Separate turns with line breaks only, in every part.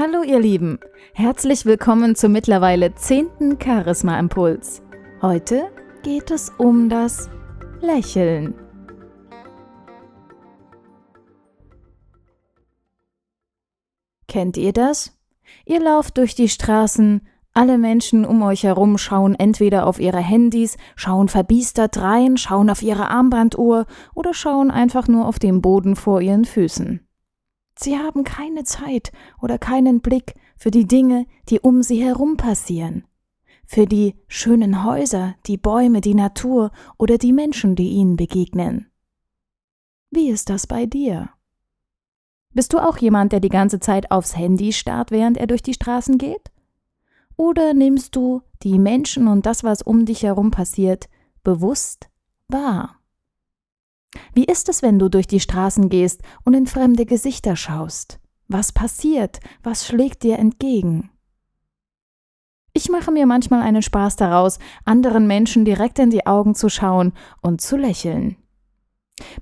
Hallo ihr Lieben, herzlich willkommen zum mittlerweile zehnten Charisma Impuls. Heute geht es um das Lächeln. Kennt ihr das? Ihr lauft durch die Straßen, alle Menschen um euch herum schauen entweder auf ihre Handys, schauen verbiestert rein, schauen auf ihre Armbanduhr oder schauen einfach nur auf den Boden vor ihren Füßen. Sie haben keine Zeit oder keinen Blick für die Dinge, die um sie herum passieren, für die schönen Häuser, die Bäume, die Natur oder die Menschen, die ihnen begegnen. Wie ist das bei dir? Bist du auch jemand, der die ganze Zeit aufs Handy starrt, während er durch die Straßen geht? Oder nimmst du die Menschen und das, was um dich herum passiert, bewusst wahr? Wie ist es, wenn du durch die Straßen gehst und in fremde Gesichter schaust? Was passiert? Was schlägt dir entgegen? Ich mache mir manchmal einen Spaß daraus, anderen Menschen direkt in die Augen zu schauen und zu lächeln.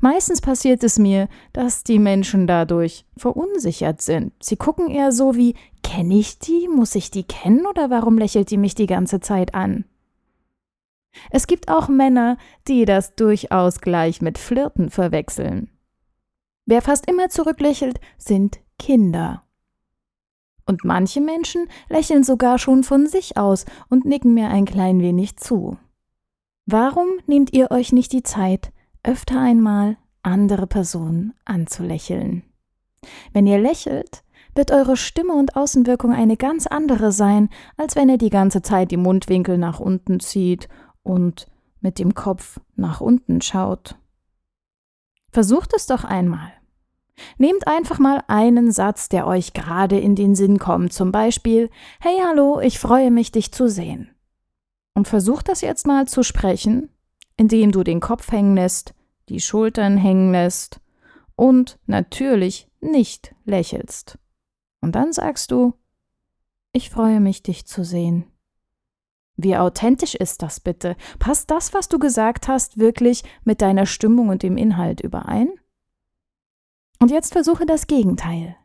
Meistens passiert es mir, dass die Menschen dadurch verunsichert sind. Sie gucken eher so wie Kenne ich die? Muss ich die kennen oder warum lächelt die mich die ganze Zeit an? Es gibt auch Männer, die das durchaus gleich mit Flirten verwechseln. Wer fast immer zurücklächelt, sind Kinder. Und manche Menschen lächeln sogar schon von sich aus und nicken mir ein klein wenig zu. Warum nehmt ihr euch nicht die Zeit, öfter einmal andere Personen anzulächeln. Wenn ihr lächelt, wird eure Stimme und Außenwirkung eine ganz andere sein, als wenn ihr die ganze Zeit die Mundwinkel nach unten zieht und mit dem Kopf nach unten schaut. Versucht es doch einmal. Nehmt einfach mal einen Satz, der euch gerade in den Sinn kommt, zum Beispiel Hey hallo, ich freue mich, dich zu sehen. Und versucht das jetzt mal zu sprechen, indem du den Kopf hängen lässt, die Schultern hängen lässt und natürlich nicht lächelst. Und dann sagst du, ich freue mich, dich zu sehen. Wie authentisch ist das bitte? Passt das, was du gesagt hast, wirklich mit deiner Stimmung und dem Inhalt überein? Und jetzt versuche das Gegenteil.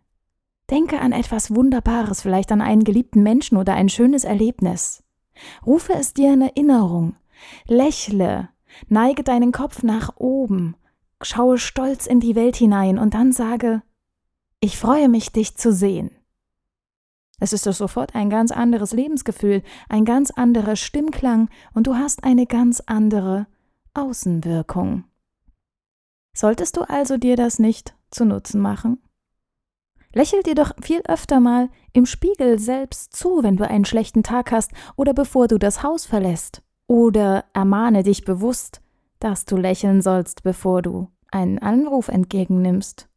Denke an etwas Wunderbares, vielleicht an einen geliebten Menschen oder ein schönes Erlebnis. Rufe es dir in Erinnerung. Lächle, Neige deinen Kopf nach oben, schaue stolz in die Welt hinein und dann sage, ich freue mich, dich zu sehen. Es ist doch sofort ein ganz anderes Lebensgefühl, ein ganz anderer Stimmklang und du hast eine ganz andere Außenwirkung. Solltest du also dir das nicht zu Nutzen machen? Lächel dir doch viel öfter mal im Spiegel selbst zu, wenn du einen schlechten Tag hast oder bevor du das Haus verlässt. Oder ermahne dich bewusst, dass du lächeln sollst, bevor du einen Anruf entgegennimmst.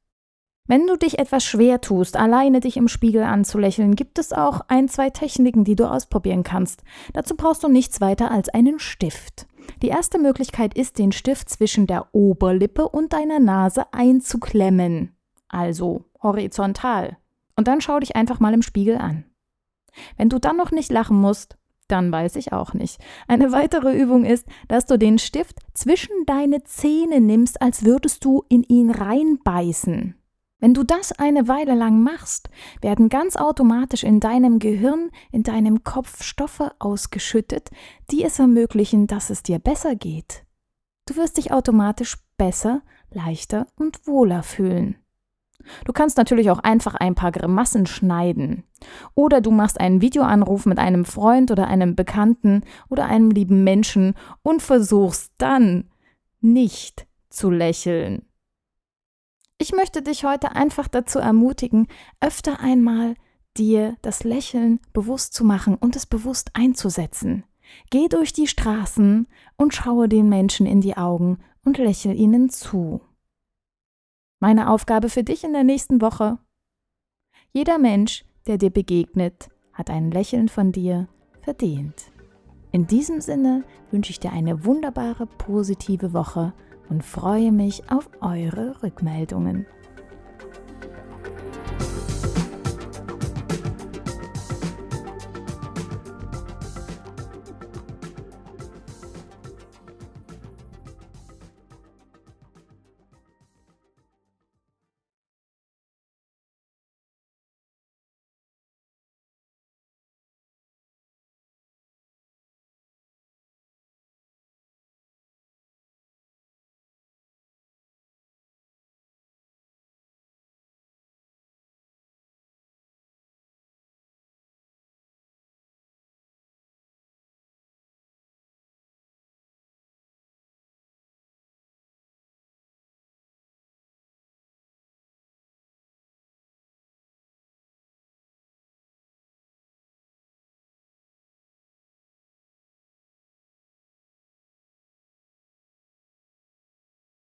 Wenn du dich etwas schwer tust, alleine dich im Spiegel anzulächeln, gibt es auch ein, zwei Techniken, die du ausprobieren kannst. Dazu brauchst du nichts weiter als einen Stift. Die erste Möglichkeit ist, den Stift zwischen der Oberlippe und deiner Nase einzuklemmen. Also horizontal. Und dann schau dich einfach mal im Spiegel an. Wenn du dann noch nicht lachen musst, dann weiß ich auch nicht. Eine weitere Übung ist, dass du den Stift zwischen deine Zähne nimmst, als würdest du in ihn reinbeißen. Wenn du das eine Weile lang machst, werden ganz automatisch in deinem Gehirn, in deinem Kopf Stoffe ausgeschüttet, die es ermöglichen, dass es dir besser geht. Du wirst dich automatisch besser, leichter und wohler fühlen. Du kannst natürlich auch einfach ein paar Grimassen schneiden. Oder du machst einen Videoanruf mit einem Freund oder einem Bekannten oder einem lieben Menschen und versuchst dann nicht zu lächeln. Ich möchte dich heute einfach dazu ermutigen, öfter einmal dir das Lächeln bewusst zu machen und es bewusst einzusetzen. Geh durch die Straßen und schaue den Menschen in die Augen und lächel ihnen zu. Meine Aufgabe für dich in der nächsten Woche. Jeder Mensch, der dir begegnet, hat ein Lächeln von dir verdient. In diesem Sinne wünsche ich dir eine wunderbare, positive Woche und freue mich auf eure Rückmeldungen.